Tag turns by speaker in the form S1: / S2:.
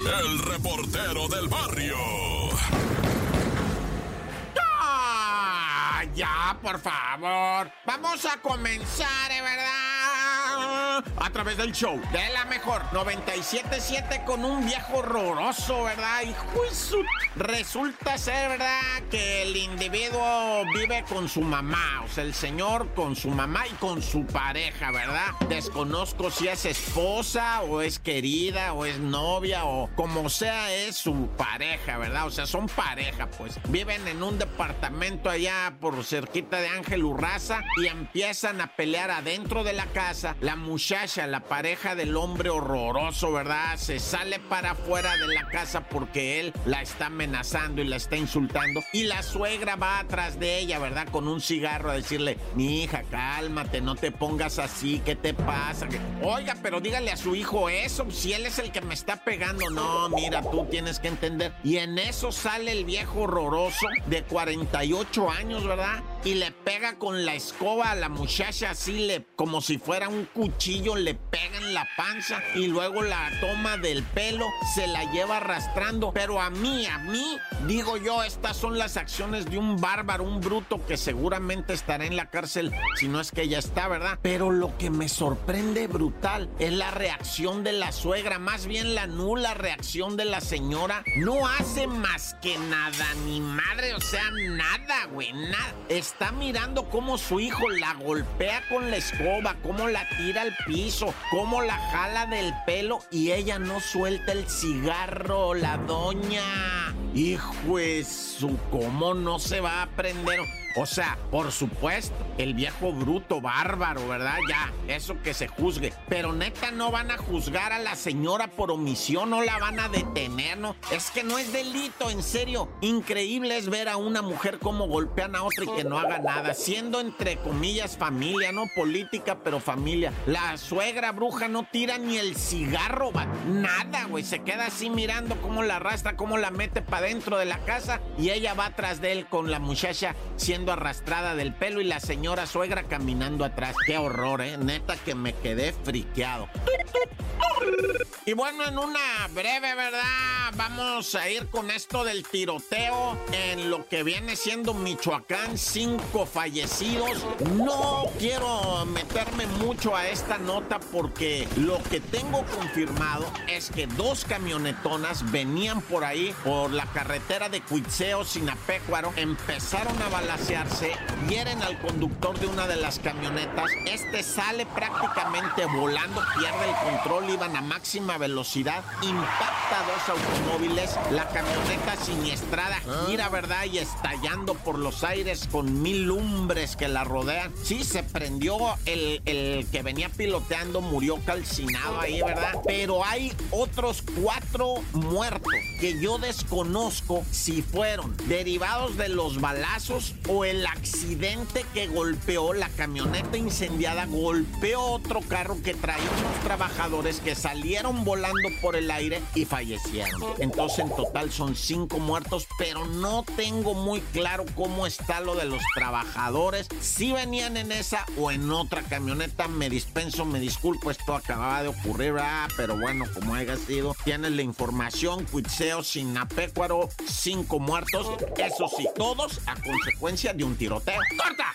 S1: el reportero del barrio.
S2: ¡Ah! Ya, por favor. Vamos a comenzar, ¿eh, ¿verdad? A través del show de la mejor 977 con un viejo horroroso, ¿verdad? Y su... Resulta ser, ¿verdad? Que el individuo vive con su mamá, o sea, el señor con su mamá y con su pareja, ¿verdad? Desconozco si es esposa o es querida o es novia o como sea es su pareja, ¿verdad? O sea, son pareja, pues. Viven en un departamento allá por cerquita de Ángel Urraza y empiezan a pelear adentro de la casa. La muchacha, la pareja del hombre horroroso, ¿verdad? Se sale para afuera de la casa porque él la está amenazando y la está insultando. Y la suegra va atrás de ella, ¿verdad? Con un cigarro a decirle, mi hija, cálmate, no te pongas así, ¿qué te pasa? Oiga, pero dígale a su hijo eso, si él es el que me está pegando. No, mira, tú tienes que entender. Y en eso sale el viejo horroroso de 48 años, ¿verdad? Y le pega con la escoba a la muchacha así, le, como si fuera un cuchillo, le pega en la panza y luego la toma del pelo, se la lleva arrastrando. Pero a mí, a mí, digo yo, estas son las acciones de un bárbaro, un bruto que seguramente estará en la cárcel, si no es que ya está, ¿verdad? Pero lo que me sorprende brutal es la reacción de la suegra, más bien la nula reacción de la señora. No hace más que nada, ni o sea, nada, güey, nada. Está mirando cómo su hijo la golpea con la escoba, cómo la tira al piso, cómo la jala del pelo y ella no suelta el cigarro, la doña. Hijo su, ¿cómo no se va a aprender? O sea, por supuesto, el viejo bruto, bárbaro, ¿verdad? Ya, eso que se juzgue. Pero neta, no van a juzgar a la señora por omisión, no la van a detener, ¿no? Es que no es delito, en serio. Increíble es ver a una mujer como golpean a otra y que no haga nada, siendo entre comillas familia, no política, pero familia. La suegra bruja no tira ni el cigarro. Nada, güey. Se queda así mirando cómo la arrastra, cómo la mete para dentro de la casa y ella va atrás de él con la muchacha siendo arrastrada del pelo y la señora suegra caminando atrás. Qué horror, ¿eh? Neta que me quedé friqueado. Y bueno, en una breve, ¿verdad? Vamos a ir con esto del tiroteo en lo que viene siendo Michoacán, cinco fallecidos. No quiero meterme mucho a esta nota porque lo que tengo confirmado es que dos camionetonas venían por ahí, por la carretera de Cuitseo, Sinapecuaro, empezaron a hieren al conductor de una de las camionetas. Este sale prácticamente volando, pierde el control, iban a máxima velocidad, impacta dos automóviles, la camioneta siniestrada gira, ¿verdad? Y estallando por los aires con mil lumbres que la rodean. Sí, se prendió el, el que venía piloteando, murió calcinado ahí, ¿verdad? Pero hay otros cuatro muertos que yo desconozco si fueron derivados de los balazos o el accidente que golpeó la camioneta incendiada, golpeó otro carro que traía unos trabajadores que salieron volando por el aire y fallecieron. Entonces en total son cinco muertos, pero no tengo muy claro cómo está lo de los trabajadores. Si venían en esa o en otra camioneta, me dispenso, me disculpo, esto acababa de ocurrir, ah, pero bueno, como haya sido, tienes la información, Cuitseo, Sinapecuaro, cinco muertos, eso sí, todos a consecuencia de un tiroteo. ¡Corta!